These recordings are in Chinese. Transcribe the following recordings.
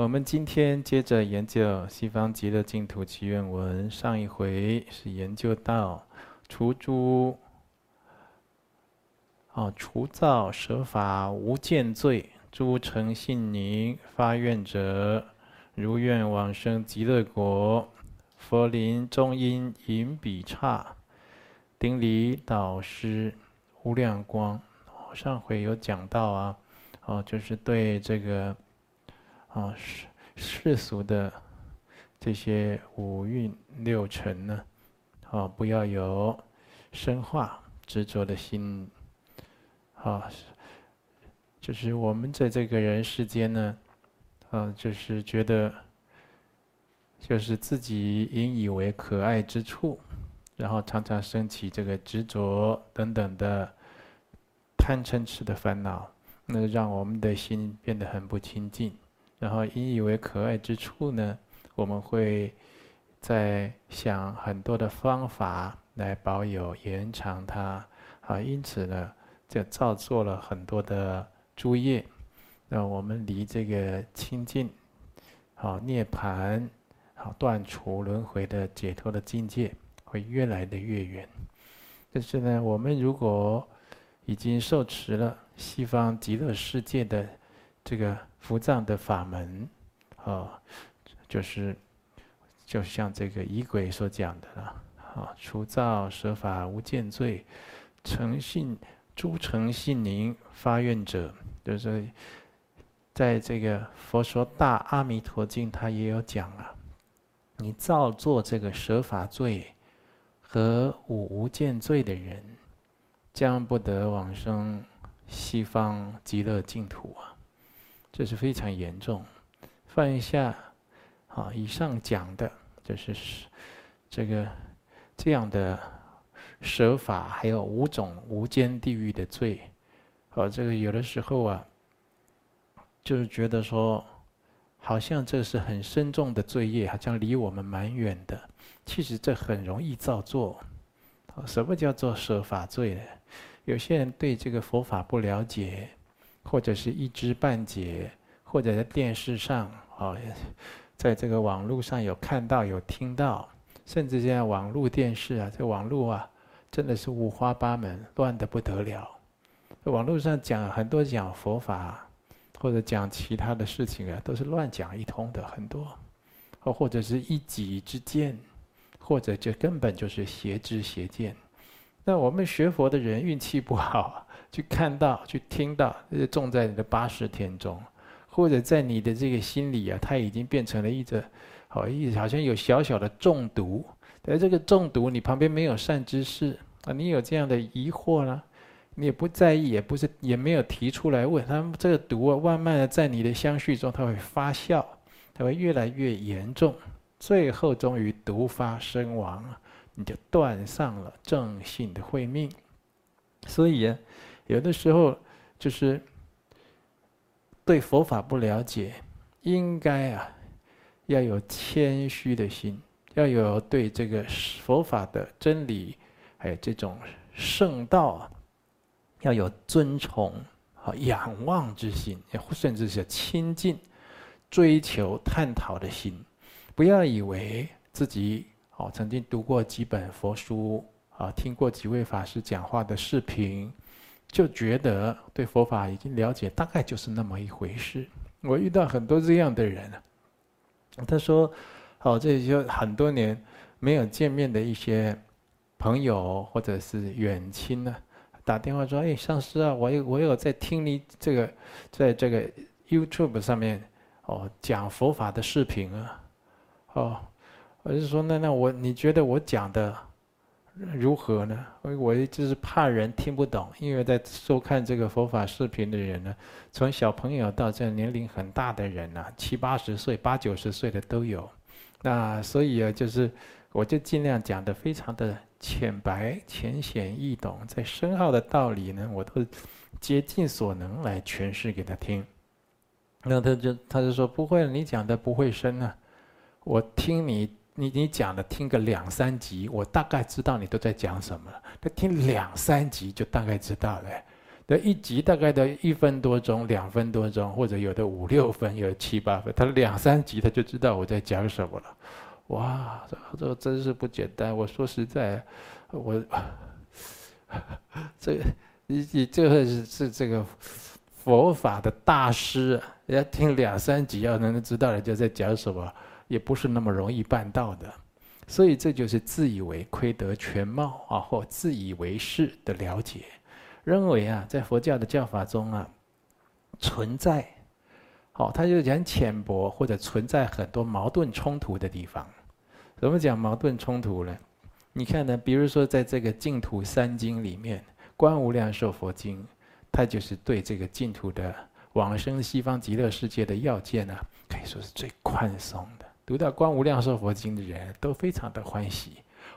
我们今天接着研究《西方极乐净土祈愿文》，上一回是研究到除诸哦除造舍法无间罪，诸诚信宁发愿者，如愿往生极乐国。佛林中音引彼刹，顶礼导师无量光。上回有讲到啊，哦，就是对这个。啊，世世俗的这些五蕴六尘呢，啊，不要有生化执着的心。啊，就是我们在这个人世间呢，啊，就是觉得，就是自己引以为可爱之处，然后常常升起这个执着等等的贪嗔痴的烦恼，那让我们的心变得很不清净。然后引以为可爱之处呢，我们会在想很多的方法来保有延长它，啊，因此呢，就造作了很多的诸业，让我们离这个清净、好涅槃、好断除轮回的解脱的境界会越来的越远。但是呢，我们如果已经受持了西方极乐世界的这个。福藏的法门，啊，就是，就像这个仪轨所讲的了，啊，除造舍法无间罪，诚信诸诚信宁发愿者，就是在这个佛说大阿弥陀经，他也有讲啊，你造作这个舍法罪和五无间罪的人，将不得往生西方极乐净土啊。这是非常严重。放一下，啊，以上讲的就是这个这样的舍法，还有五种无间地狱的罪。好，这个有的时候啊，就是觉得说，好像这是很深重的罪业，好像离我们蛮远的。其实这很容易造作。什么叫做舍法罪呢？有些人对这个佛法不了解。或者是一知半解，或者在电视上啊，在这个网络上有看到有听到，甚至现在网络电视啊，这网络啊，真的是五花八门，乱得不得了。网络上讲很多讲佛法，或者讲其他的事情啊，都是乱讲一通的很多，或或者是一己之见，或者就根本就是邪知邪见。那我们学佛的人运气不好。去看到，去听到，就种在你的八十天中，或者在你的这个心里啊，它已经变成了一种，好一好像有小小的中毒。但这个中毒，你旁边没有善知识啊，你有这样的疑惑呢，你也不在意，也不是也没有提出来问他们，这个毒啊，慢慢的在你的相续中，它会发酵，它会越来越严重，最后终于毒发身亡，你就断上了正信的慧命。所以啊。有的时候，就是对佛法不了解，应该啊要有谦虚的心，要有对这个佛法的真理，还有这种圣道，要有尊崇和仰望之心，甚至是亲近、追求、探讨的心。不要以为自己哦曾经读过几本佛书啊，听过几位法师讲话的视频。就觉得对佛法已经了解，大概就是那么一回事。我遇到很多这样的人，他说：“哦，这就很多年没有见面的一些朋友或者是远亲呢，打电话说：‘哎，上师啊，我有我有在听你这个在这个 YouTube 上面哦讲佛法的视频啊。’哦，我就说：‘那那我你觉得我讲的？’如何呢？我就是怕人听不懂，因为在收看这个佛法视频的人呢，从小朋友到这年龄很大的人呢，七八十岁、八九十岁的都有。那所以啊，就是我就尽量讲得非常的浅白、浅显易懂，在深奥的道理呢，我都竭尽所能来诠释给他听。那他就他就说不会，你讲的不会深啊，我听你。你你讲的听个两三集，我大概知道你都在讲什么了。他听两三集就大概知道了，的一集大概的一分多钟、两分多钟，或者有的五六分，有七八分，他两三集他就知道我在讲什么了。哇，这这真是不简单。我说实在，我这你你这个是是这个佛法的大师，人家听两三集要能知道人家在讲什么，也不是那么容易办到的。所以这就是自以为窥得全貌啊，或自以为是的了解。认为啊，在佛教的教法中啊，存在，好，他就讲浅薄，或者存在很多矛盾冲突的地方。怎么讲矛盾冲突呢？你看呢，比如说在这个净土三经里面，《观无量寿佛经》，它就是对这个净土的往生西方极乐世界的要件呢，可以说是最宽松的。读到《观无量寿佛经》的人都非常的欢喜。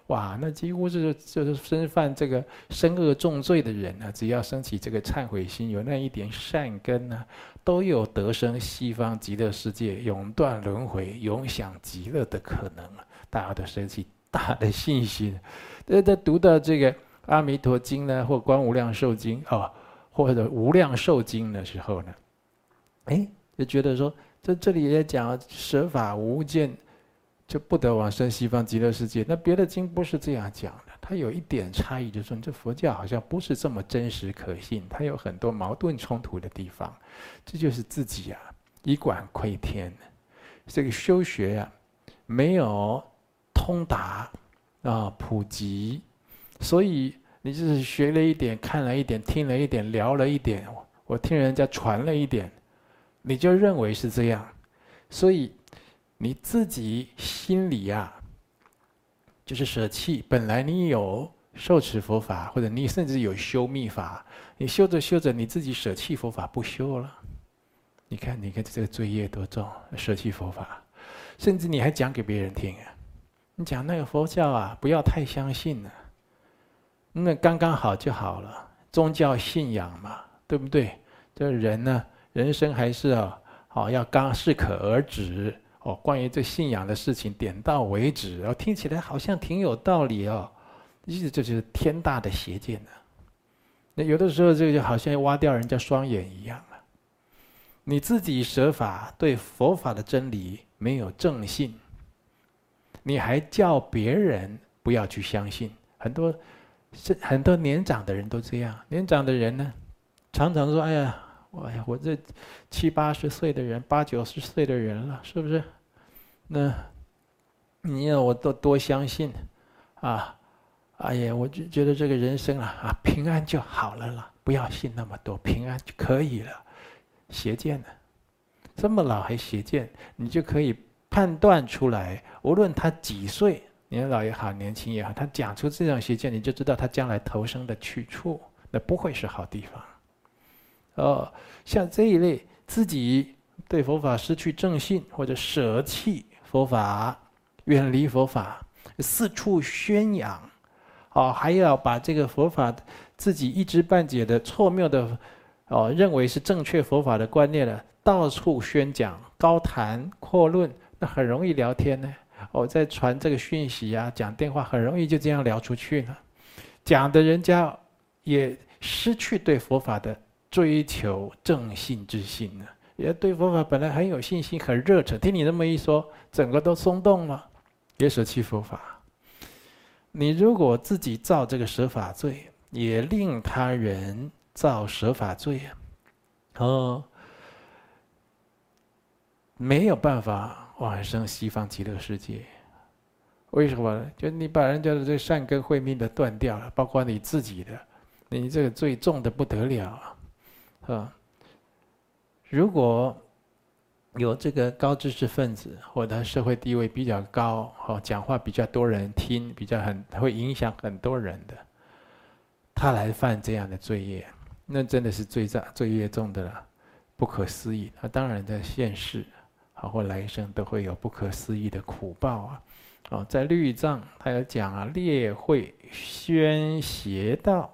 哇，那几乎是就是身犯这个深恶重罪的人呢，只要升起这个忏悔心，有那一点善根呢，都有得生西方极乐世界、永断轮回、永享极乐的可能。大家都升起大的信心。在在读到这个《阿弥陀经》呢，或《观无量寿经》哦，或者《无量寿经》的时候呢，哎，就觉得说，在这里也讲舍法无间。就不得往生西方极乐世界。那别的经不是这样讲的，它有一点差异，就说，这佛教好像不是这么真实可信，它有很多矛盾冲突的地方。这就是自己啊，以管窥天，这个修学呀、啊，没有通达啊，普及，所以你就是学了一点，看了一点，听了一点，聊了一点，我听人家传了一点，你就认为是这样，所以。你自己心里呀、啊，就是舍弃。本来你有受持佛法，或者你甚至有修密法，你修着修着，你自己舍弃佛法不修了。你看，你看这个罪业多重，舍弃佛法，甚至你还讲给别人听啊。你讲那个佛教啊，不要太相信了，那刚刚好就好了。宗教信仰嘛，对不对？这人呢，人生还是啊，好要刚适可而止。哦，关于这信仰的事情，点到为止，然后听起来好像挺有道理哦，意思这就是天大的邪见呢。那有的时候，这个就好像挖掉人家双眼一样啊。你自己舍法，对佛法的真理没有正信，你还叫别人不要去相信。很多是很多年长的人都这样，年长的人呢，常常说：“哎呀。”哎呀，我这七八十岁的人，八九十岁的人了，是不是？那你要我多多相信啊？哎呀，我就觉得这个人生啊啊，平安就好了啦，不要信那么多，平安就可以了。邪见呢？这么老还邪见？你就可以判断出来，无论他几岁，年老也好，年轻也好，他讲出这种邪见，你就知道他将来投生的去处，那不会是好地方。哦，像这一类自己对佛法失去正信，或者舍弃佛法、远离佛法、四处宣扬，哦，还要把这个佛法自己一知半解的错谬的哦，认为是正确佛法的观念呢，到处宣讲、高谈阔论，那很容易聊天呢。哦、在传这个讯息啊，讲电话很容易就这样聊出去了，讲的人家也失去对佛法的。追求正信之心呢，也对佛法本来很有信心、很热忱，听你那么一说，整个都松动了，也舍弃佛法。你如果自己造这个舍法罪，也令他人造舍法罪啊，哦，没有办法往生西方极乐世界。为什么呢？就你把人家的这善根慧命都断掉了，包括你自己的，你这个罪重的不得了啊！如果有这个高知识分子，或者社会地位比较高，哦，讲话比较多人听，比较很会影响很多人的，他来犯这样的罪业，那真的是罪障、罪业重的了，不可思议。他当然在现世，好或来生都会有不可思议的苦报啊！哦，在律藏他有讲啊，列会宣邪道，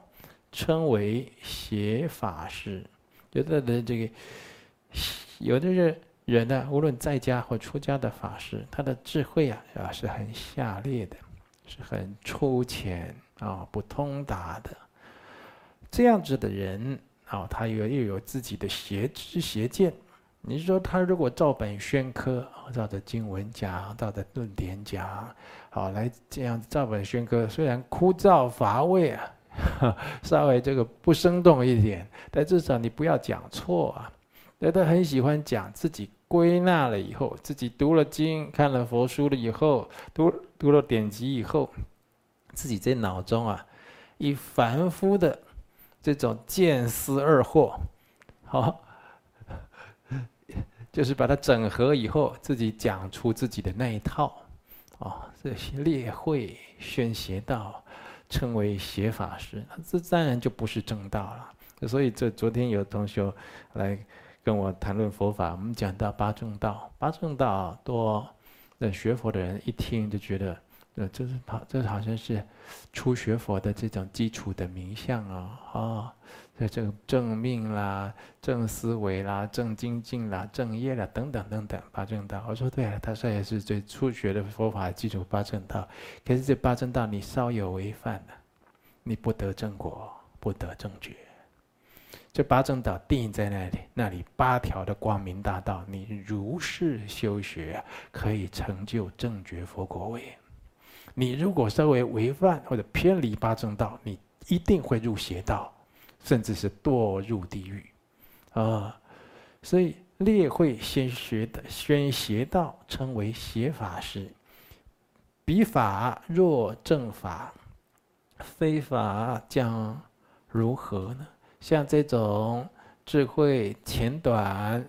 称为邪法师。有的这个，有的人人呢，无论在家或出家的法师，他的智慧啊啊是很下劣的，是很粗浅啊不通达的。这样子的人啊，他又又有自己的邪知邪见。你说他如果照本宣科，照着经文讲，照着论点讲，好来这样照本宣科，虽然枯燥乏味啊，稍微这个不生动一点，但至少你不要讲错啊。那他很喜欢讲自己归纳了以后，自己读了经、看了佛书了以后，读读了典籍以后，自己在脑中啊，以凡夫的这种见思二惑，好。就是把它整合以后，自己讲出自己的那一套，啊，这些列会宣邪道，称为邪法师，这当然就不是正道了。所以这昨天有同学来跟我谈论佛法，我们讲到八正道，八正道多，那学佛的人一听就觉得，呃，这是好，这好像是初学佛的这种基础的名相啊，啊。这这个正命啦、正思维啦、正精进啦、正业啦等等等等八正道。我说对了，他说也是最初学的佛法基础八正道。可是这八正道你稍有违犯了，你不得正果，不得正觉。这八正道定在那里，那里八条的光明大道，你如是修学，可以成就正觉佛果位。你如果稍微违犯或者偏离八正道，你一定会入邪道。甚至是堕入地狱，啊，所以劣慧先学的宣邪道，称为邪法师。彼法若正法，非法将如何呢？像这种智慧浅短、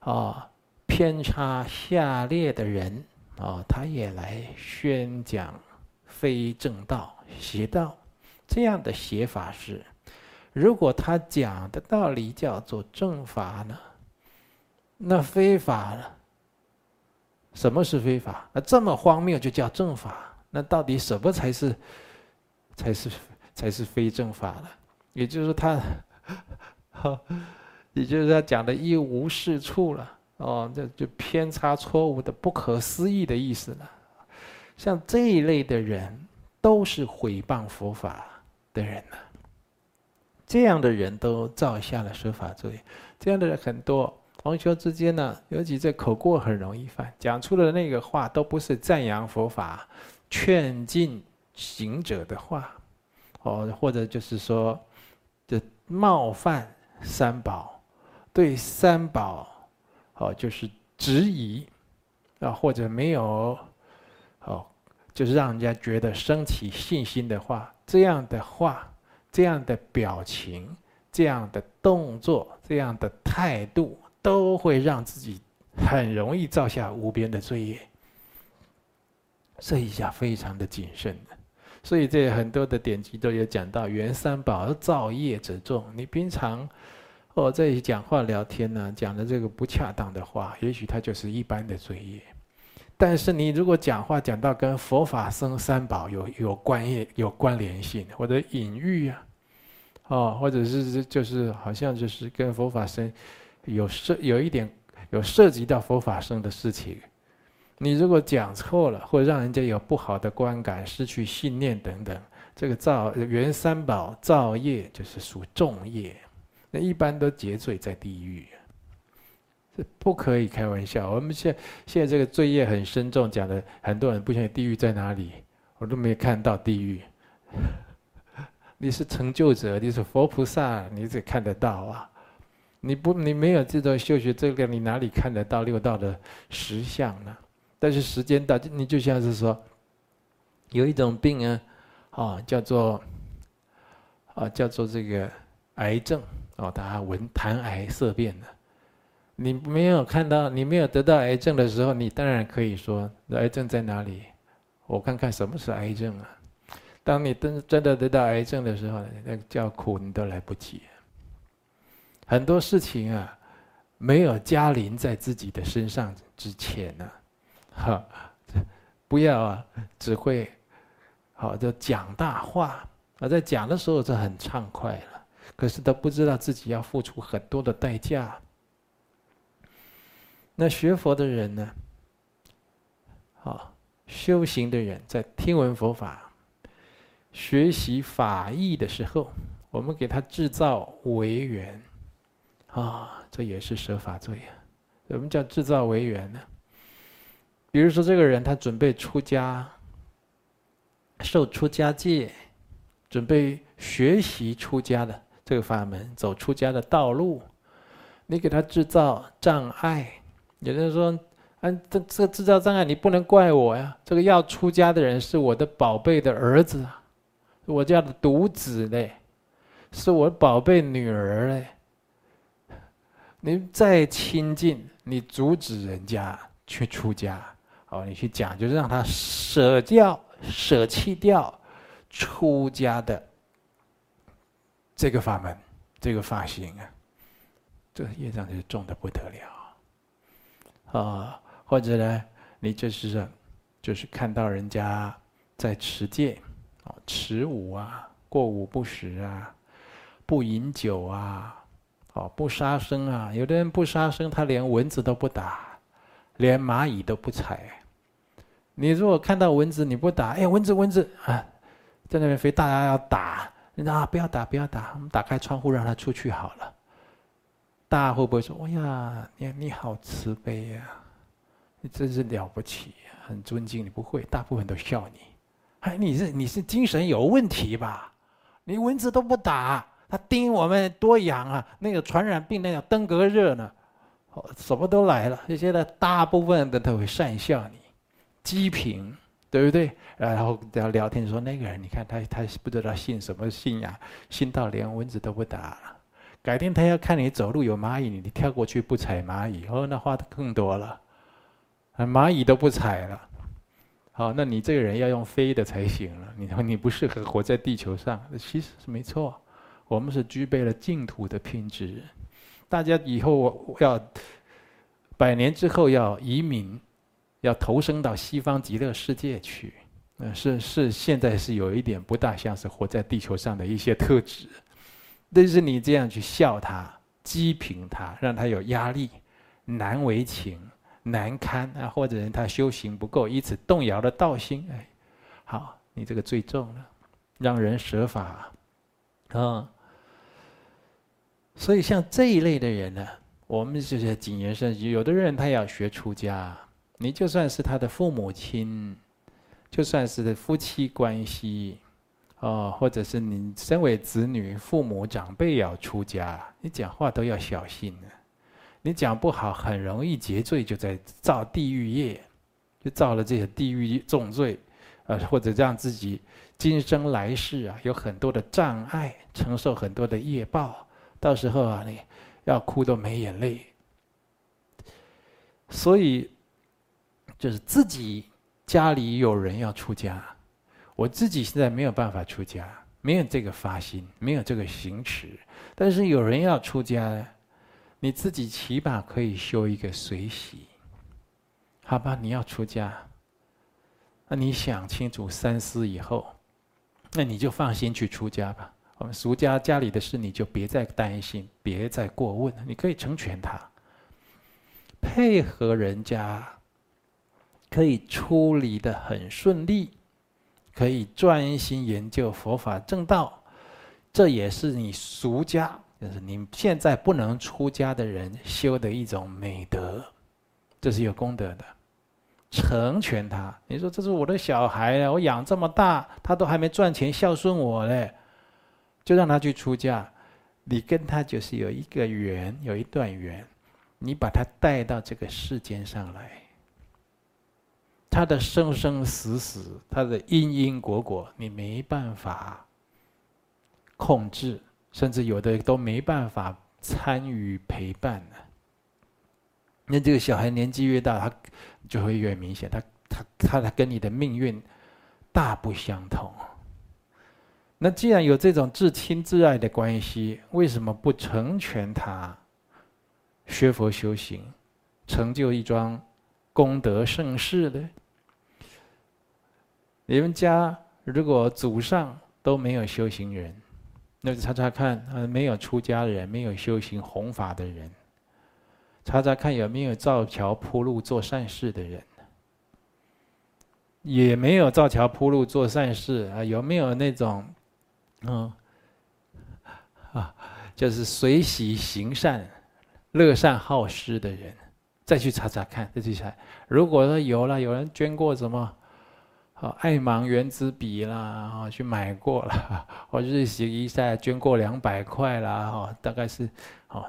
啊偏差下劣的人，啊，他也来宣讲非正道、邪道，这样的邪法师。如果他讲的道理叫做正法呢，那非法呢？什么是非法？那这么荒谬就叫正法？那到底什么才是才是才是非正法呢？也就是他，也就是他讲的一无是处了哦，这就偏差错误的不可思议的意思了。像这一类的人，都是毁谤佛法的人呢。这样的人都造下了说法罪，这样的人很多。同学之间呢，尤其这口过很容易犯，讲出的那个话都不是赞扬佛法、劝进行者的话，哦，或者就是说，就冒犯三宝，对三宝，哦，就是质疑，啊，或者没有，哦，就是让人家觉得升起信心的话，这样的话。这样的表情、这样的动作、这样的态度，都会让自己很容易造下无边的罪业。这一下非常的谨慎的，所以这很多的典籍都有讲到，缘三宝造业者众。你平常哦在讲话聊天呢，讲的这个不恰当的话，也许它就是一般的罪业。但是你如果讲话讲到跟佛法僧三宝有有关业、有关联性，或者隐喻啊，哦，或者是就是好像就是跟佛法僧有涉有一点有涉及到佛法僧的事情，你如果讲错了，或让人家有不好的观感、失去信念等等，这个造原三宝造业就是属重业，那一般都结罪在地狱。这不可以开玩笑。我们现在现在这个罪业很深重，讲的很多人不晓得地狱在哪里，我都没看到地狱。你是成就者，你是佛菩萨，你只看得到啊。你不，你没有这种修学，这个你哪里看得到六道的实相呢？但是时间到，你就像是说，有一种病啊，啊，叫做啊，叫做这个癌症哦，大家闻谈癌色变的。你没有看到，你没有得到癌症的时候，你当然可以说癌症在哪里？我看看什么是癌症啊！当你真真的得到癌症的时候，那叫苦你都来不及。很多事情啊，没有加临在自己的身上之前呢，哈，不要啊，只会好就讲大话啊，在讲的时候是很畅快了，可是他不知道自己要付出很多的代价。那学佛的人呢？好，修行的人在听闻佛法、学习法义的时候，我们给他制造违缘，啊，这也是舍法罪啊。什么叫制造违缘呢？比如说，这个人他准备出家，受出家戒，准备学习出家的这个法门，走出家的道路，你给他制造障碍。有人说：“啊，这这制造障碍，你不能怪我呀。这个要出家的人是我的宝贝的儿子，我家的独子嘞。”是我宝贝女儿嘞！你再亲近，你阻止人家去出家，哦，你去讲，就是让他舍掉、舍弃掉出家的这个法门、这个法行啊，这业障就是重的不得了啊！或者呢，你就是就是看到人家在持戒，哦，持五啊，过午不食啊。不饮酒啊，哦，不杀生啊。有的人不杀生，他连蚊子都不打，连蚂蚁都不踩。你如果看到蚊子你不打，哎，蚊子蚊子啊，在那边飞，大家要打，啊，不要打不要打，我们打开窗户让他出去好了。大家会不会说，哎呀，你你好慈悲呀，你真是了不起，很尊敬你？不会，大部分都笑你。哎，你是你是精神有问题吧？你蚊子都不打。他叮我们多痒啊！那个传染病那叫登革热呢，什么都来了。现在大部分的都会讪笑你，讥评，对不对？然后聊聊天说那个人，你看他他不知道信什么信仰，信到连蚊子都不打了。改天他要看你走路有蚂蚁，你跳过去不踩蚂蚁，哦，那花的更多了，蚂蚁都不踩了。好，那你这个人要用飞的才行了。你说你不适合活在地球上，其实是没错。我们是具备了净土的品质，大家以后要百年之后要移民，要投生到西方极乐世界去，呃，是是现在是有一点不大像是活在地球上的一些特质，但是你这样去笑他、讥评他，让他有压力、难为情、难堪啊，或者人他修行不够，以此动摇了道心，哎，好，你这个罪重了，让人舍法啊。嗯所以像这一类的人呢，我们就是谨言慎行。有的人他要学出家，你就算是他的父母亲，就算是夫妻关系，哦，或者是你身为子女，父母长辈要出家，你讲话都要小心呢。你讲不好，很容易结罪，就在造地狱业，就造了这些地狱重罪，呃，或者让自己今生来世啊有很多的障碍，承受很多的业报。到时候啊，你要哭都没眼泪。所以，就是自己家里有人要出家，我自己现在没有办法出家，没有这个发心，没有这个行持。但是有人要出家，你自己起码可以修一个随喜，好吧？你要出家，那你想清楚三思以后，那你就放心去出家吧。我们俗家家里的事，你就别再担心，别再过问了，你可以成全他，配合人家，可以处理得很顺利，可以专心研究佛法正道，这也是你俗家，就是你现在不能出家的人修的一种美德，这是有功德的，成全他。你说这是我的小孩啊，我养这么大，他都还没赚钱孝顺我嘞。就让他去出家，你跟他就是有一个缘，有一段缘，你把他带到这个世间上来，他的生生死死，他的因因果果，你没办法控制，甚至有的都没办法参与陪伴呢。那这个小孩年纪越大，他就会越明显，他他他他跟你的命运大不相同。那既然有这种至亲至爱的关系，为什么不成全他学佛修行，成就一桩功德盛世呢？你们家如果祖上都没有修行人，那就查查看，呃，没有出家人，没有修行弘法的人，查查看有没有造桥铺路做善事的人，也没有造桥铺路做善事啊，有没有那种？嗯，啊，就是随喜行善、乐善好施的人，再去查查看，再去查。如果说有了，有人捐过什么？哦爱盲原子笔啦，哈，去买过了，或日行一善捐过两百块啦，哈，大概是，哦，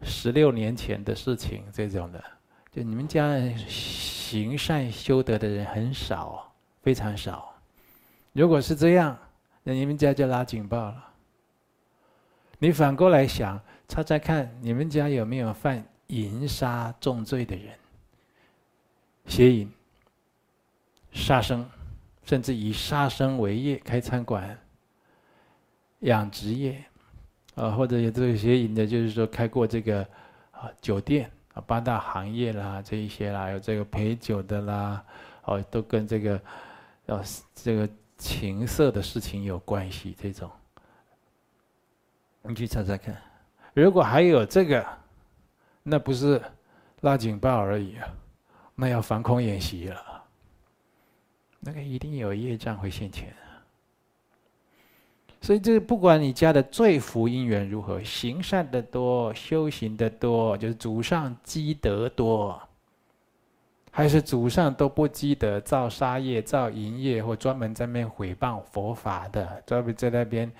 十六年前的事情，这种的，就你们家行善修德的人很少，非常少。如果是这样，那你们家就拉警报了。你反过来想，查查看，你们家有没有犯淫杀重罪的人？邪淫、杀生。甚至以杀生为业，开餐馆、养殖业，啊，或者有这些引的，就是说开过这个啊酒店啊八大行业啦，这一些啦，有这个陪酒的啦，哦，都跟这个呃这个情色的事情有关系。这种，你去查查看，如果还有这个，那不是拉警报而已啊，那要防空演习了。那个一定有业障会现前，所以这个不管你家的罪福因缘如何，行善的多，修行的多，就是祖上积德多，还是祖上都不积德，造杀业、造淫业，或专门在那边诽谤佛法的，专门在那边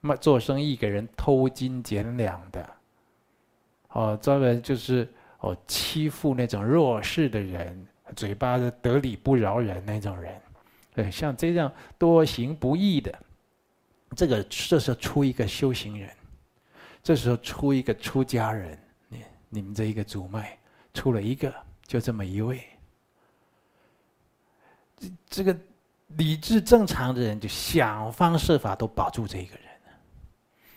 卖做生意给人偷斤减两的，哦，专门就是哦欺负那种弱势的人，嘴巴的得理不饶人那种人。对，像这样多行不义的，这个这时候出一个修行人，这时候出一个出家人，你你们这一个祖脉出了一个，就这么一位。这这个理智正常的人就想方设法都保住这一个人，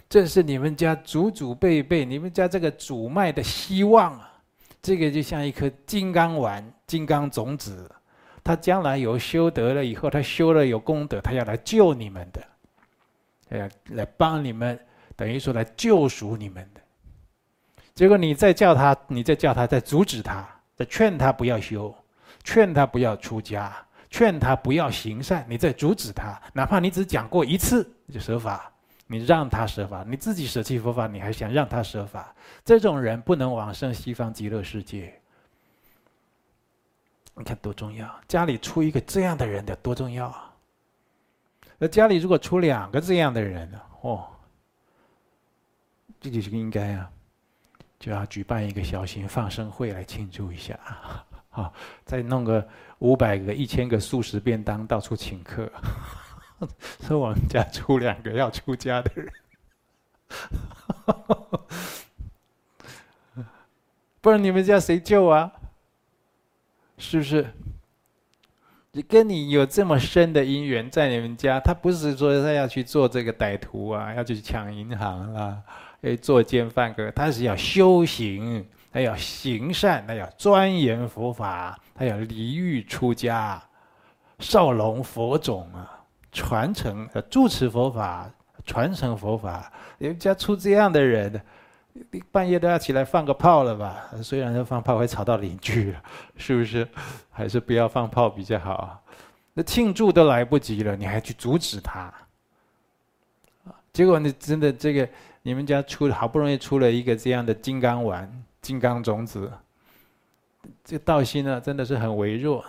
这是你们家祖祖辈辈，你们家这个祖脉的希望啊！这个就像一颗金刚丸、金刚种子。他将来有修德了以后，他修了有功德，他要来救你们的，呃，来帮你们，等于说来救赎你们的。结果你再叫他，你再叫他，再阻止他，再劝他不要修，劝他不要出家，劝他不要行善，你再阻止他，哪怕你只讲过一次就舍法，你让他舍法，你自己舍弃佛法，你还想让他舍法，这种人不能往生西方极乐世界。你看多重要！家里出一个这样的人得多重要啊！那家里如果出两个这样的人呢？哦，这就是应该啊，就要举办一个小型放生会来庆祝一下啊！好，再弄个五百个、一千个素食便当，到处请客，说我们家出两个要出家的人，不然你们家谁救啊？是不是？你跟你有这么深的因缘在你们家，他不是说他要去做这个歹徒啊，要去抢银行啊，要作奸犯科，他是要修行，他要行善，他要钻研佛法，他要离欲出家，绍隆佛种啊，传承呃住持佛法，传承佛法。你们家出这样的人。半夜都要起来放个炮了吧？虽然说放炮会吵到邻居，是不是？还是不要放炮比较好。那庆祝都来不及了，你还去阻止他？结果你真的这个，你们家出好不容易出了一个这样的金刚丸、金刚种子，这个道心呢，真的是很微弱，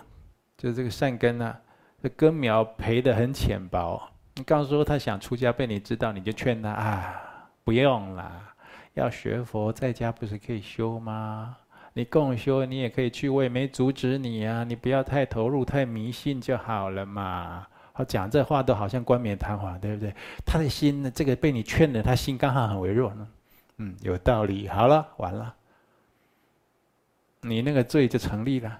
就这个善根呢，这根苗培得很浅薄。你刚说他想出家被你知道，你就劝他啊，不用啦。要学佛，在家不是可以修吗？你共修，你也可以去，我也没阻止你啊。你不要太投入、太迷信就好了嘛。好，讲这话都好像冠冕堂皇，对不对？他的心呢，这个被你劝了，他心刚好很微弱呢。嗯，有道理。好了，完了，你那个罪就成立了。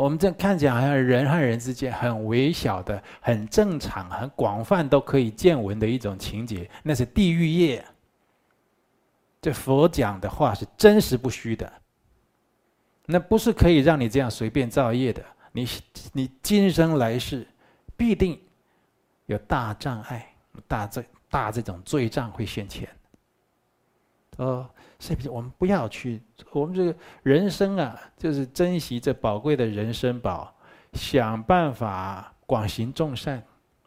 我们这看起来好像人和人之间很微小的、很正常、很广泛都可以见闻的一种情节，那是地狱业。这佛讲的话是真实不虚的，那不是可以让你这样随便造业的。你你今生来世必定有大障碍、大这大这种罪障会现前。哦。是不是？我们不要去，我们这个人生啊，就是珍惜这宝贵的人生宝，想办法广行众善，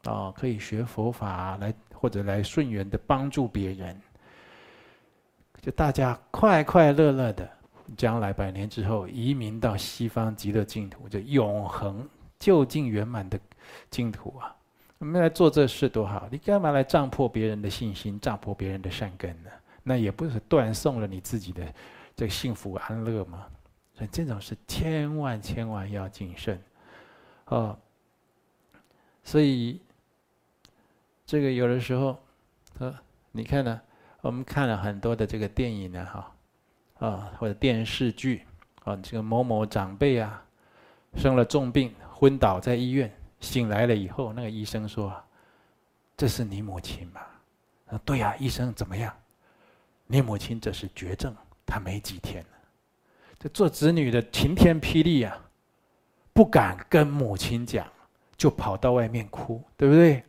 啊，可以学佛法来或者来顺缘的帮助别人，就大家快快乐乐的，将来百年之后移民到西方极乐净土，就永恒究竟圆满的净土啊！我们来做这事多好，你干嘛来胀破别人的信心，障破别人的善根呢？那也不是断送了你自己的这个幸福安乐吗？所以这种事千万千万要谨慎，哦。所以这个有的时候，呃，你看呢，我们看了很多的这个电影呢，哈，啊，或者电视剧，啊，这个某某长辈啊，生了重病，昏倒在医院，醒来了以后，那个医生说：“这是你母亲吧？”啊，对呀，医生怎么样？你母亲这是绝症，她没几天了。这做子女的晴天霹雳啊，不敢跟母亲讲，就跑到外面哭，对不对？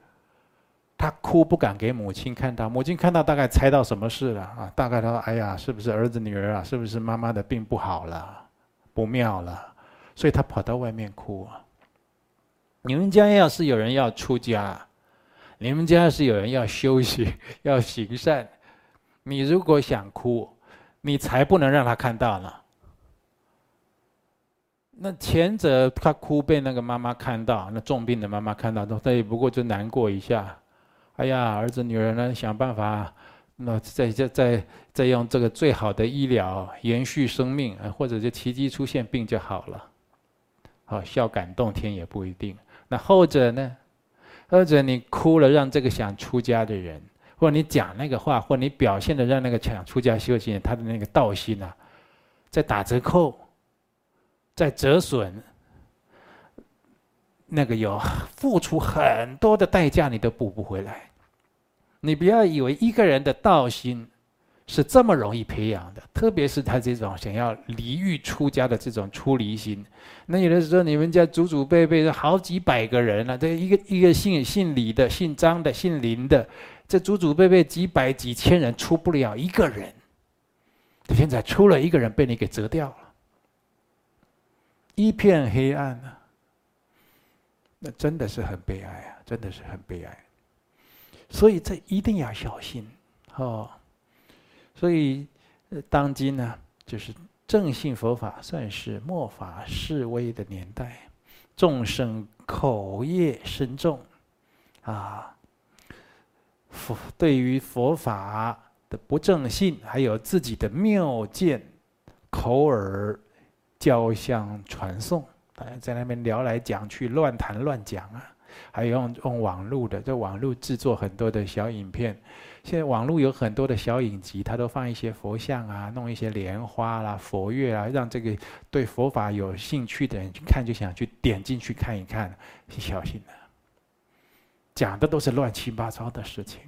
他哭不敢给母亲看到，母亲看到大概猜到什么事了啊？大概他说：“哎呀，是不是儿子女儿啊？是不是妈妈的病不好了，不妙了？”所以他跑到外面哭啊。你们家要是有人要出家，你们家要是有人要修行、要行善。你如果想哭，你才不能让他看到呢。那前者他哭被那个妈妈看到，那重病的妈妈看到，他也不过就难过一下。哎呀，儿子女儿呢，想办法，那再再再再用这个最好的医疗延续生命，或者就奇迹出现，病就好了。好，孝感动天也不一定。那后者呢？后者你哭了，让这个想出家的人。或你讲那个话，或你表现的让那个想出家修行他的那个道心啊，在打折扣，在折损，那个有付出很多的代价，你都补不回来。你不要以为一个人的道心是这么容易培养的，特别是他这种想要离欲出家的这种出离心。那有的时候你们家祖祖辈辈的好几百个人了，这一个一个姓姓李的、姓张的、姓林的。这祖祖辈辈几百几千人出不了一个人，现在出了一个人被你给折掉了，一片黑暗啊！那真的是很悲哀啊，真的是很悲哀。所以这一定要小心哦。所以当今呢，就是正信佛法算是末法式微的年代，众生口业深重啊。佛对于佛法的不正信，还有自己的谬见，口耳交相传颂，大家在那边聊来讲去，乱谈乱讲啊，还有用用网络的，在网络制作很多的小影片。现在网络有很多的小影集，它都放一些佛像啊，弄一些莲花啦、佛乐啊，让这个对佛法有兴趣的人去看，就想去点进去看一看，小心了。讲的都是乱七八糟的事情，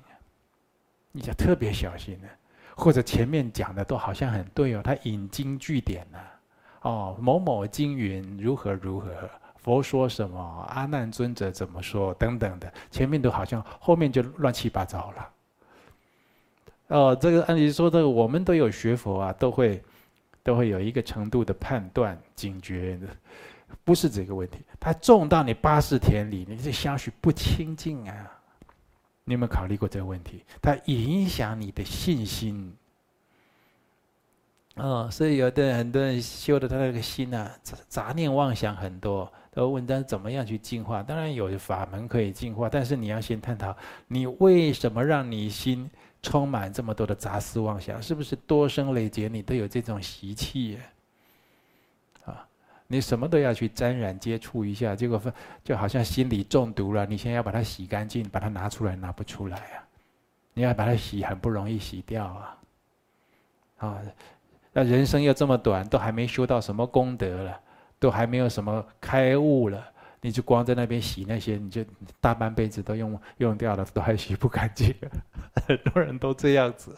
你就特别小心了。或者前面讲的都好像很对哦，他引经据典呢，哦，某某经云如何如何，佛说什么，阿难尊者怎么说等等的，前面都好像，后面就乱七八糟了。哦，这个按理说，这个我们都有学佛啊，都会都会有一个程度的判断警觉。不是这个问题，它种到你八识田里，你这相续不清净啊！你有没有考虑过这个问题？它影响你的信心。哦，所以有的很多人修的他那个心啊，杂念妄想很多，都问他怎么样去净化？当然有法门可以净化，但是你要先探讨，你为什么让你心充满这么多的杂思妄想？是不是多生累劫你都有这种习气？你什么都要去沾染接触一下，结果就好像心里中毒了。你现在要把它洗干净，把它拿出来拿不出来啊！你要把它洗，很不容易洗掉啊！啊，那人生又这么短，都还没修到什么功德了，都还没有什么开悟了，你就光在那边洗那些，你就大半辈子都用用掉了，都还洗不干净。很多人都这样子。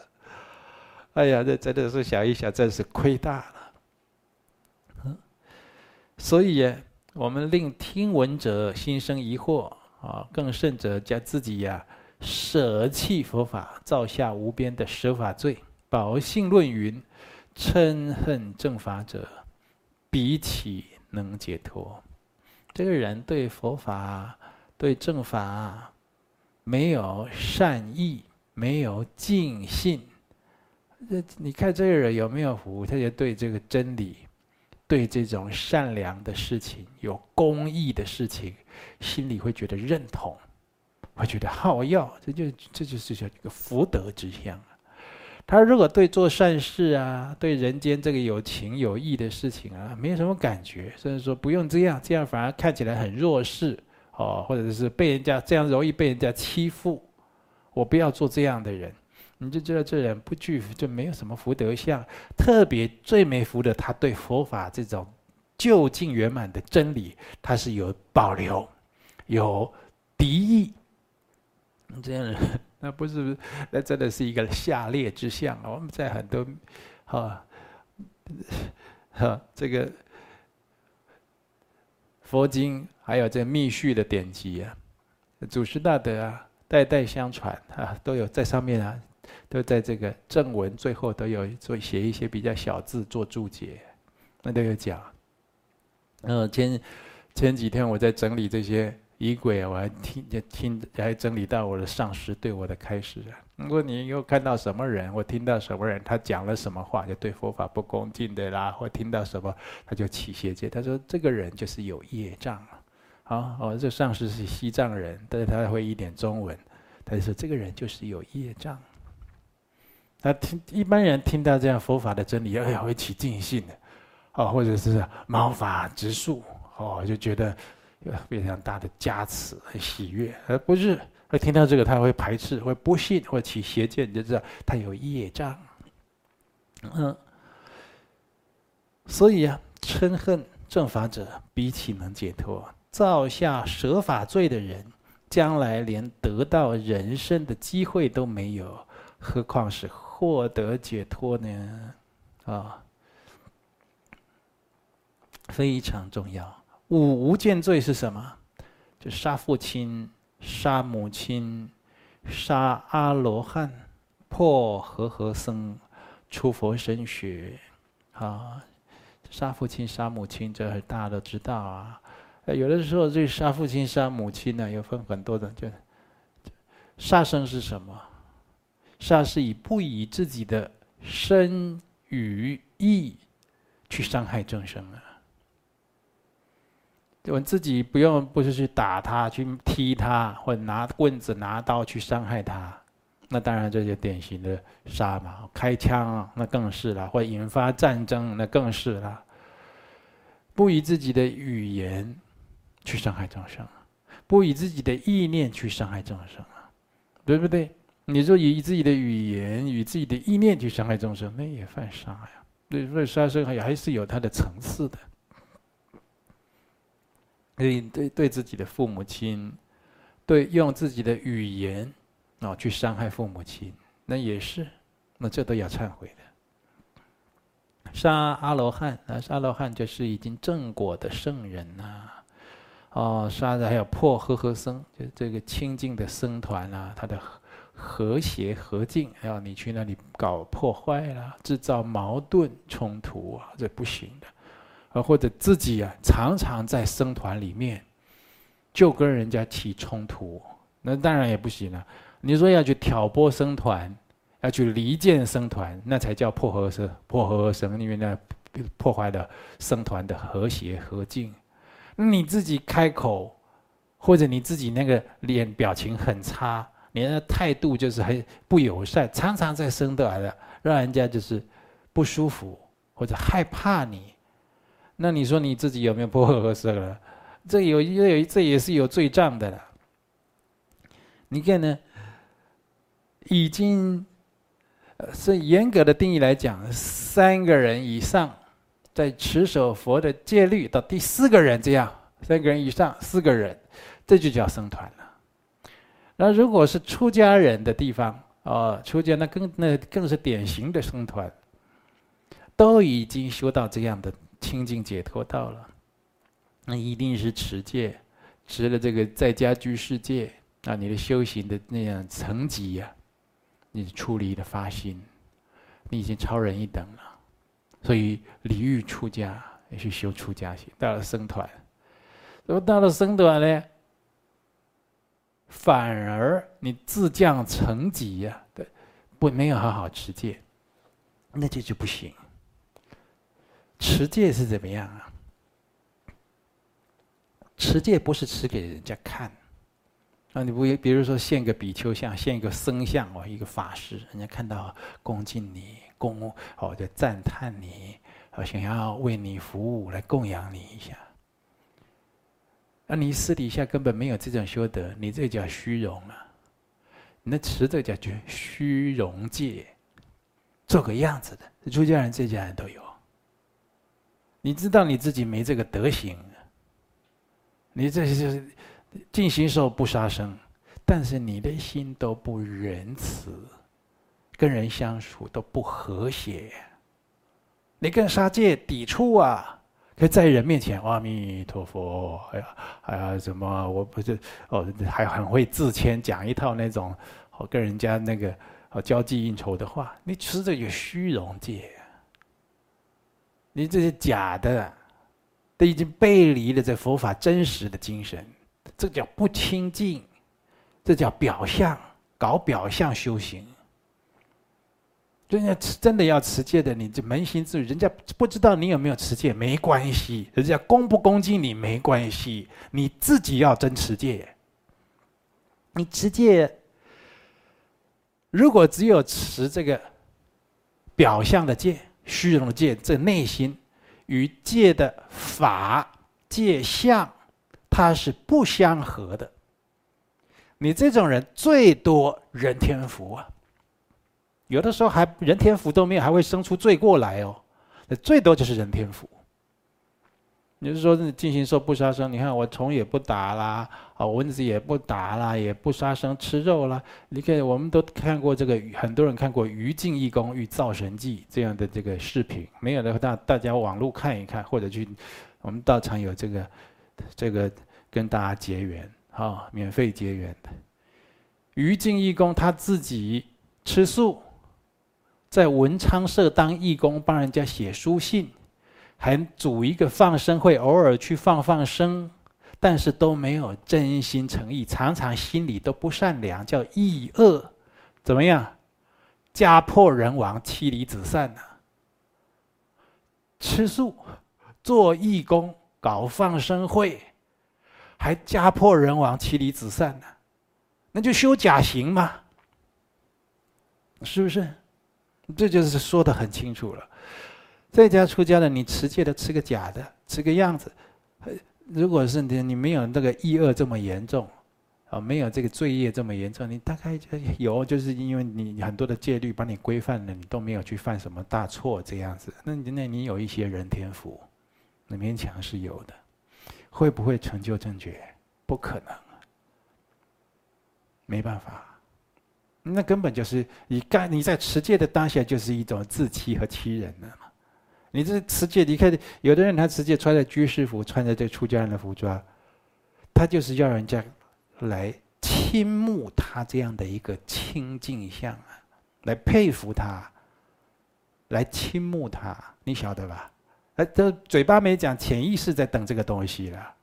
哎呀，这真的是想一想，真是亏大了。所以，我们令听闻者心生疑惑啊，更甚者将自己呀舍弃佛法，造下无边的舍法罪。宝性论云：嗔恨正法者，彼岂能解脱？这个人对佛法、对正法没有善意，没有尽信。这你看这个人有没有福？他就对这个真理，对这种善良的事情、有公义的事情，心里会觉得认同，会觉得好要。这就这就是叫一个福德之相。他如果对做善事啊，对人间这个有情有义的事情啊，没有什么感觉，甚至说不用这样，这样反而看起来很弱势哦，或者是被人家这样容易被人家欺负，我不要做这样的人，你就知道这人不具就没有什么福德相，特别最没福的，他对佛法这种究竟圆满的真理，他是有保留，有敌意，这样人。那不是，那真的是一个下劣之相！我们在很多，哈，哈，这个佛经还有这密续的典籍啊，祖师大德啊，代代相传啊，都有在上面啊，都在这个正文最后都有做写一些比较小字做注解，那都有讲。嗯，前前几天我在整理这些。仪轨，我还听听，还整理到我的上师对我的开示啊。如果你又看到什么人，或听到什么人，他讲了什么话，就对佛法不恭敬的啦，或听到什么，他就起邪见。他说这个人就是有业障啊。好，哦，这上师是西藏人，但是他会一点中文，他就说这个人就是有业障。他听一般人听到这样佛法的真理，哎呀，会起定性的，哦，或者是毛发直竖，哦，就觉得。有非常大的加持和喜悦，而不是会听到这个，他会排斥，会不信，会起邪见，你就知道他有业障。嗯，所以啊，嗔恨正法者，比起能解脱？造下舍法罪的人，将来连得到人身的机会都没有，何况是获得解脱呢？啊，非常重要。五无间罪是什么？就杀父亲、杀母亲、杀阿罗汉、破和合僧、出佛身血，啊，杀父亲、杀母亲，这大家都知道啊。有的时候这杀父亲、杀母亲呢，有分很多的，就杀生是什么？杀是以不以自己的身语意去伤害众生啊。我们自己不用，不是去打他，去踢他，或者拿棍子、拿刀去伤害他，那当然这就典型的杀嘛。开枪那更是了，或引发战争那更是了。不以自己的语言去伤害众生，不以自己的意念去伤害众生啊，对不对？你说以自己的语言与自己的意念去伤害众生，那也犯杀呀。对，所以杀生还还是有它的层次的。对对对自己的父母亲，对用自己的语言啊去伤害父母亲，那也是，那这都要忏悔的。杀阿罗汉啊，杀阿罗汉就是已经正果的圣人呐。哦，杀的还有破和合僧，就这个清净的僧团啊，他的和谐和敬，要你去那里搞破坏啦，制造矛盾冲突啊，这不行的。啊，或者自己啊，常常在僧团里面就跟人家起冲突，那当然也不行了。你说要去挑拨僧团，要去离间僧团，那才叫破和僧，破和合僧，因为那破坏了僧团的和谐和静。你自己开口，或者你自己那个脸表情很差，你的态度就是很不友善，常常在僧团的，让人家就是不舒服或者害怕你。那你说你自己有没有不合合僧了？这有这有这也是有罪障的了。你看呢？已经是严格的定义来讲，三个人以上在持守佛的戒律，到第四个人这样，三个人以上四个人，这就叫僧团。那如果是出家人的地方，哦，出家那更那更是典型的僧团，都已经修到这样的。清净解脱道了，那一定是持戒，持了这个在家居士戒啊，你的修行的那样层级呀，你出离的发心，你已经超人一等了。所以离欲出家也去修出家行，到了僧团，那么到了僧团呢，反而你自降层级呀，对，不没有好好持戒，那这就不行。持戒是怎么样啊？持戒不是持给人家看，啊，你不，比如说献个比丘像，献一个僧像哦，一个法师，人家看到恭敬你，恭哦就赞叹你，哦想要为你服务，来供养你一下。那你私底下根本没有这种修德，你这叫虚荣啊！你那持这叫叫虚荣戒，做个样子的，出家人、在家人都有。你知道你自己没这个德行，你这就是进行时候不杀生，但是你的心都不仁慈，跟人相处都不和谐，你跟杀戒抵触啊！可在人面前，阿弥陀佛，哎呀，哎呀，怎么我不是哦，还很会自谦，讲一套那种哦跟人家那个哦交际应酬的话，你持着有虚荣戒，你这是假的，都已经背离了这佛法真实的精神，这叫不清净，这叫表象，搞表象修行。人家真的要持戒的，你就扪心自问。人家不知道你有没有持戒，没关系；人家恭不恭敬你，没关系。你自己要真持戒。你持戒，如果只有持这个表象的戒、虚荣的戒，这内心与戒的法、戒相，它是不相合的。你这种人最多人天福啊。有的时候还人天福都没有，还会生出罪过来哦。那最多就是人天福。你是说进行说不杀生？你看我虫也不打啦，啊蚊子也不打啦，也不杀生吃肉啦。你看我们都看过这个，很多人看过于净义工遇造神记这样的这个视频。没有的话，大大家网络看一看，或者去我们道场有这个这个跟大家结缘啊，免费结缘的。于净义工他自己吃素。在文昌社当义工，帮人家写书信，还组一个放生会，偶尔去放放生，但是都没有真心诚意，常常心里都不善良，叫意恶，怎么样？家破人亡，妻离子散呢？吃素，做义工，搞放生会，还家破人亡，妻离子散呢？那就修假行嘛，是不是？这就是说的很清楚了，在家出家的，你持戒的吃个假的，吃个样子。如果是你你没有那个意恶这么严重，啊，没有这个罪业这么严重，你大概就有，就是因为你很多的戒律把你规范了，你都没有去犯什么大错这样子。那你那你有一些人天福，那勉强是有的，会不会成就正觉？不可能，没办法。那根本就是你干你在持戒的当下，就是一种自欺和欺人的嘛。你这持戒，你看有的人他持戒穿着居士服，穿着这出家人的服装，他就是要人家来倾慕他这样的一个清净相啊，来佩服他，来倾慕他，你晓得吧？哎，这嘴巴没讲，潜意识在等这个东西了。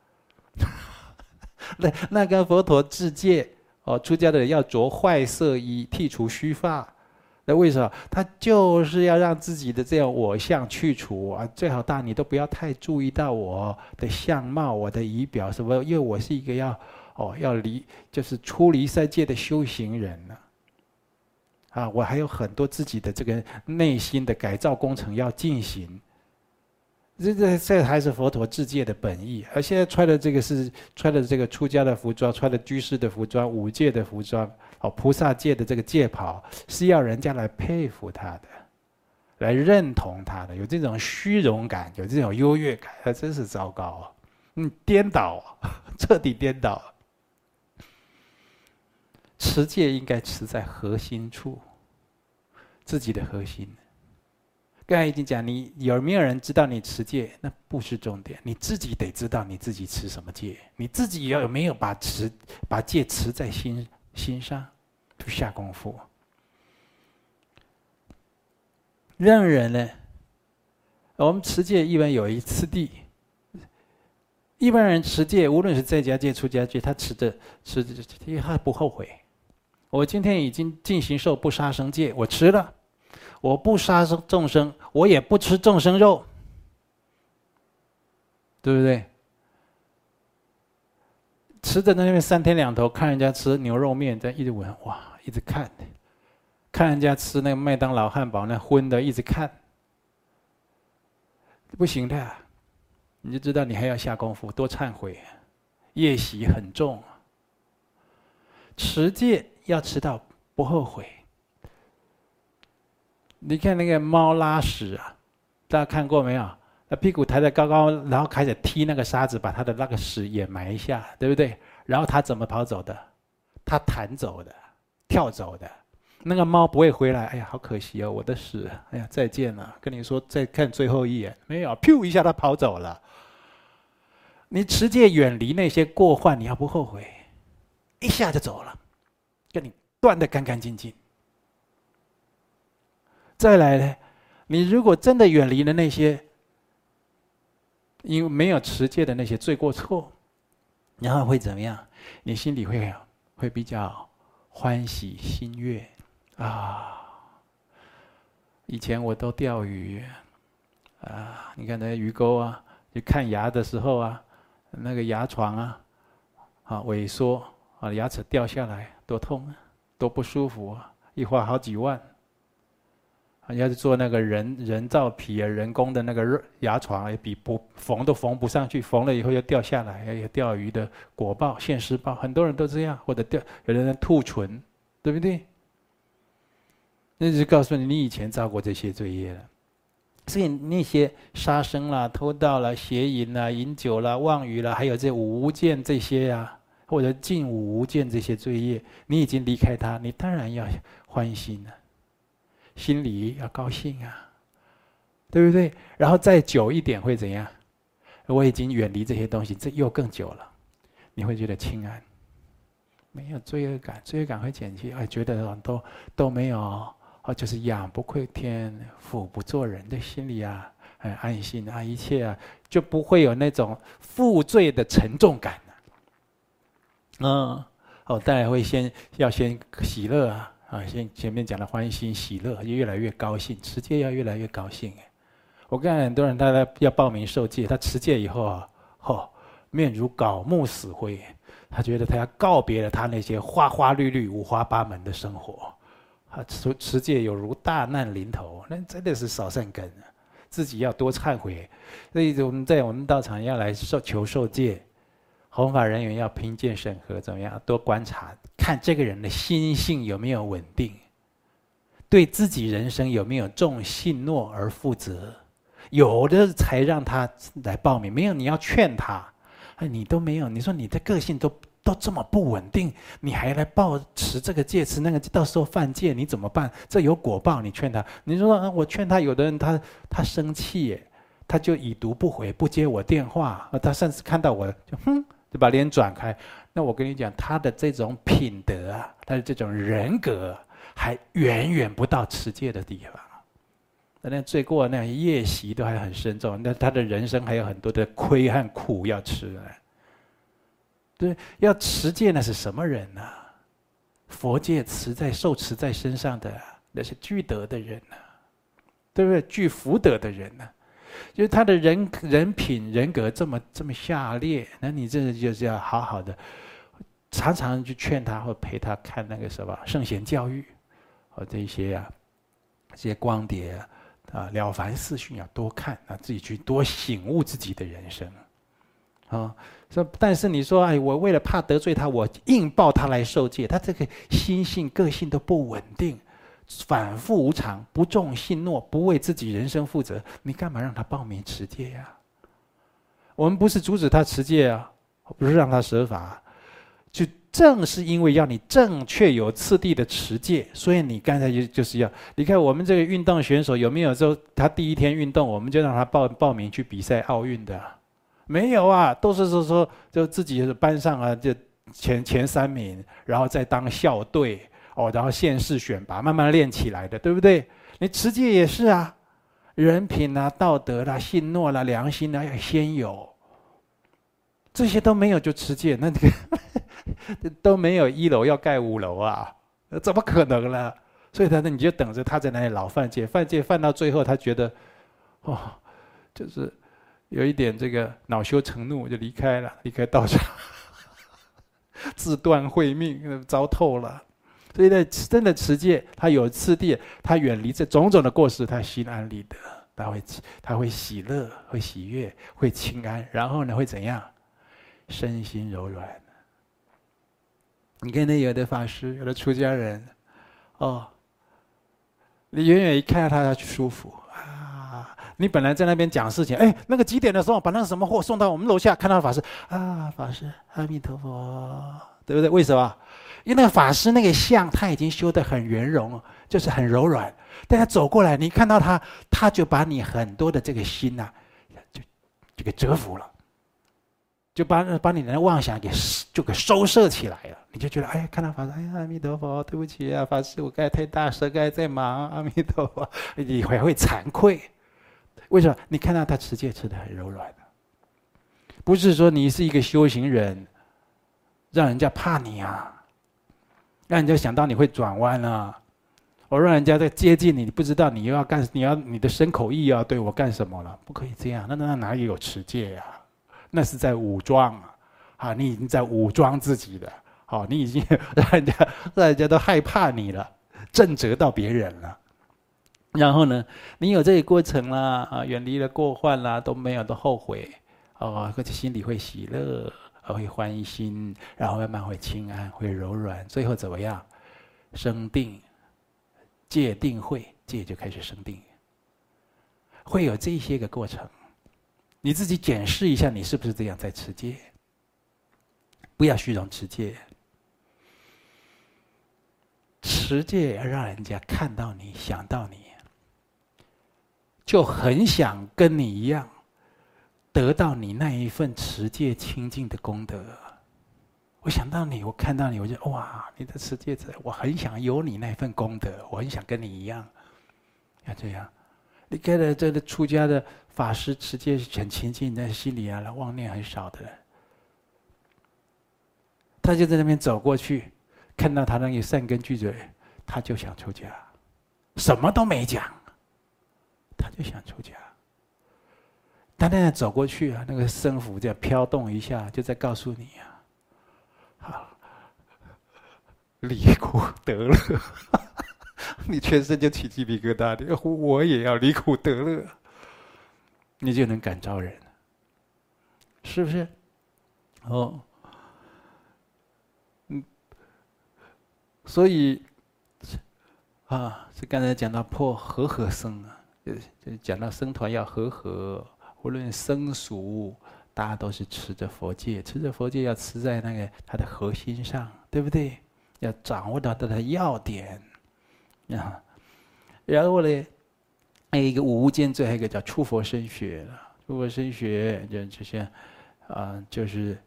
那那跟佛陀制戒。哦，出家的人要着坏色衣，剃除须发，那为什么？他就是要让自己的这样我相去除啊！最好大你都不要太注意到我的相貌、我的仪表什么，因为我是一个要哦要离，就是出离三界的修行人呢。啊，我还有很多自己的这个内心的改造工程要进行。这这这还是佛陀制戒的本意，而现在穿的这个是穿的这个出家的服装，穿的居士的服装，五戒的服装，哦，菩萨戒的这个戒袍，是要人家来佩服他的，来认同他的，有这种虚荣感，有这种优越感，那真是糟糕啊！嗯，颠倒，彻底颠倒。持戒应该持在核心处，自己的核心。刚才已经讲，你有没有人知道你持戒？那不是重点，你自己得知道你自己持什么戒，你自己要有没有把持把戒持在心心上，去下功夫。让人呢，我们持戒一般有一次第，一般人持戒，无论是在家戒、出家戒，他持着持着，他不后悔。我今天已经进行受不杀生戒，我持了，我不杀生众生，我也不吃众生肉，对不对？吃的那边三天两头，看人家吃牛肉面，在一直闻，哇，一直看，看人家吃那个麦当劳汉堡，那荤的，一直看，不行的，你就知道你还要下功夫，多忏悔，业习很重。持戒要持到不后悔。你看那个猫拉屎啊，大家看过没有？那屁股抬得高高，然后开始踢那个沙子，把它的那个屎掩埋一下，对不对？然后它怎么跑走的？它弹走的，跳走的。那个猫不会回来。哎呀，好可惜哦，我的屎！哎呀，再见了。跟你说，再看最后一眼，没有，咻一下它跑走了。你持戒远离那些过患，你要不后悔，一下就走了，跟你断得干干净净。再来呢，你如果真的远离了那些。因为没有持戒的那些罪过错，然后会怎么样？你心里会会比较欢喜心悦啊！以前我都钓鱼啊，你看那鱼钩啊，去看牙的时候啊，那个牙床啊，啊萎缩啊，牙齿掉下来多痛啊，多不舒服啊，一花好几万。要是做那个人人造皮啊，人工的那个牙床，也比不缝都缝不上去，缝了以后又掉下来，还有钓鱼的果报、现世报，很多人都这样，或者掉，有的人吐唇，对不对？那就告诉你，你以前造过这些罪业了。所以那些杀生啦、偷盗啦、邪淫啦、饮酒啦、妄语啦，还有这五无间这些呀、或者近五无间这些罪业，你已经离开他，你当然要欢心了。心里要高兴啊，对不对？然后再久一点会怎样？我已经远离这些东西，这又更久了，你会觉得轻安，没有罪恶感，罪恶感会减轻，哎，觉得很多都没有，哦，就是养不愧天，俯不做人的心里啊，很安心啊，一切啊，就不会有那种负罪的沉重感了。嗯，哦，当然会先要先喜乐啊。啊，先前面讲的欢欣喜乐，就越来越高兴，持戒要越来越高兴。我看很多人，他要报名受戒，他持戒以后啊，哦，面如槁木死灰，他觉得他要告别了他那些花花绿绿、五花八门的生活，啊，持持戒有如大难临头，那真的是少善根，自己要多忏悔。所以我们在我们道场要来受求受戒。弘法人员要评鉴审核，怎么样？多观察，看这个人的心性有没有稳定，对自己人生有没有重信诺而负责，有的才让他来报名。没有，你要劝他，哎，你都没有。你说你的个性都都这么不稳定，你还来报持这个戒持那个，到时候犯戒你怎么办？这有果报，你劝他。你说我劝他，有的人他他生气，他就已读不回，不接我电话，他甚至看到我就哼。就把脸转开，那我跟你讲，他的这种品德啊，他的这种人格，还远远不到持戒的地方。那罪过那业习都还很深重，那他的人生还有很多的亏和苦要吃呢。对，要持戒那是什么人呢？佛戒持在受持在身上的，那是具德的人呢，对不对？具福德的人呢？就是他的人人品人格这么这么下劣，那你这就是要好好的，常常去劝他或陪他看那个什么圣贤教育，和这些啊，这些光碟啊，啊了凡四训要多看啊，自己去多醒悟自己的人生，啊，说但是你说哎，我为了怕得罪他，我硬抱他来受戒，他这个心性个性都不稳定。反复无常，不重信诺，不为自己人生负责，你干嘛让他报名持戒呀？我们不是阻止他持戒啊，不是让他舍法，正是因为要你正确有次第的持戒，所以你刚才就就是要，你看我们这个运动选手有没有说他第一天运动，我们就让他报报名去比赛奥运的？没有啊，都是说说就自己班上啊，就前前三名，然后再当校队。哦，然后县市选拔，慢慢练起来的，对不对？你持戒也是啊，人品啊、道德啦、信诺啦、良心啦，要先有。这些都没有就持戒，那这个都没有一楼要盖五楼啊，怎么可能呢？所以他呢，你就等着他在那里老犯戒，犯戒犯到最后，他觉得，哦，就是有一点这个恼羞成怒，就离开了，离开道场，自断慧命，糟透了。所以呢，真的持戒，他有次第，他远离这种种的过失，他心安理得，他会他会喜乐，会喜悦，会清安，然后呢，会怎样？身心柔软。你看那有的法师，有的出家人，哦，你远远一看到他，他就舒服啊。你本来在那边讲事情，哎，那个几点的时候把那个什么货送到我们楼下，看到法师啊，法师阿弥陀佛，对不对？为什么？因为那个法师那个相，他已经修得很圆融，就是很柔软。但他走过来，你看到他，他就把你很多的这个心呐、就就给折服了，就把把你的妄想给就给收摄起来了。你就觉得，哎，看到法师，哎呀，阿弥陀佛，对不起啊，法师，我刚才太大声，刚才在忙，阿弥陀佛，你还会惭愧。为什么？你看到他持戒持的很柔软的，不是说你是一个修行人，让人家怕你啊。让人家想到你会转弯啊！我让人家在接近你，你不知道你又要干，你要你的身口意要对我干什么了？不可以这样，那那哪里有持戒呀？那是在武装啊！啊，你已经在武装自己了，好，你已经 让人家让人家都害怕你了，震慑到别人了。然后呢，你有这个过程啦，啊，远离了过患啦，都没有都后悔，哦，或者心里会喜乐。会欢心，然后慢慢会轻安，会柔软，最后怎么样？生定，戒定慧，戒就开始生定，会有这些个过程。你自己检视一下，你是不是这样在持戒？不要虚荣持戒，持戒要让人家看到你，想到你，就很想跟你一样。得到你那一份持戒清净的功德，我想到你，我看到你，我就哇，你的持戒者，我很想有你那份功德，我很想跟你一样，要这样。你看了这个出家的法师直接很清净，但是心里啊，妄念很少的人，他就在那边走过去，看到他那个善根具足，他就想出家，什么都没讲，他就想出家。他那样走过去啊，那个僧服这样飘动一下，就在告诉你啊，好，离苦得乐，你全身就起鸡皮疙瘩的，我也要离苦得乐，你就能感召人，是不是？哦，嗯，所以啊，这刚才讲到破和合生啊，就就讲到僧团要和合。无论生俗，大家都是持着佛戒，持着佛戒要持在那个它的核心上，对不对？要掌握到它的要点，啊，然后呢，还有一个无间罪，还有一个叫出佛身学了。出佛身学就这些，啊，就是，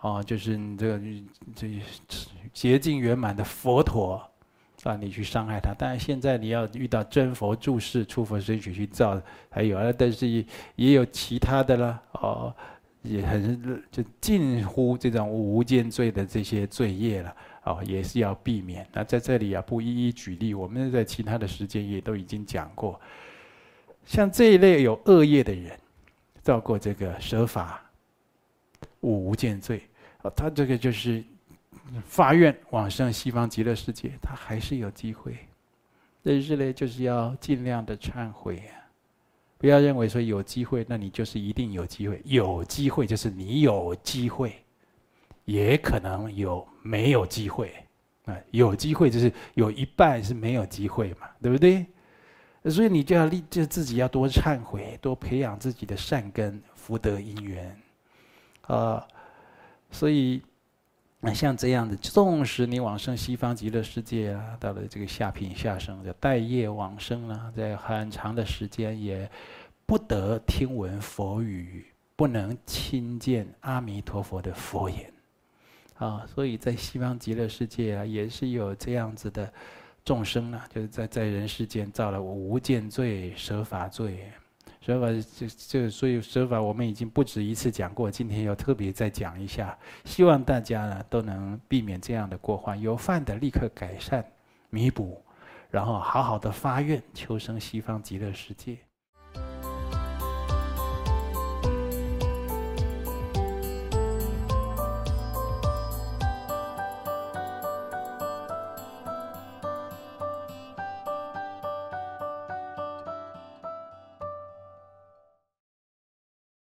哦，就是你这个这洁净圆满的佛陀。啊，你去伤害他，但是现在你要遇到真佛住世，出佛身学去造，还有啊，但是也也有其他的了，哦，也很就近乎这种无间罪的这些罪业了，哦，也是要避免。那在这里啊，不一一举例，我们在其他的时间也都已经讲过。像这一类有恶业的人，造过这个舍法五无间罪，啊，他这个就是。发愿往生西方极乐世界，他还是有机会。但是呢，就是要尽量的忏悔啊，不要认为说有机会，那你就是一定有机会。有机会就是你有机会，也可能有没有机会啊。有机会就是有一半是没有机会嘛，对不对？所以你就要立，就自己要多忏悔，多培养自己的善根福德因缘啊。所以。那像这样的，纵使你往生西方极乐世界啊，到了这个下品下生，叫待业往生了，在很长的时间也不得听闻佛语，不能亲见阿弥陀佛的佛言，啊，所以在西方极乐世界啊，也是有这样子的众生啊，就是在在人世间造了无间罪、舍法罪、舍法这这，所以舍法我们已经不止一次讲过，今天要特别再讲一下，希望大家呢都能避免这样的过患，有犯的立刻改善、弥补，然后好好的发愿求生西方极乐世界。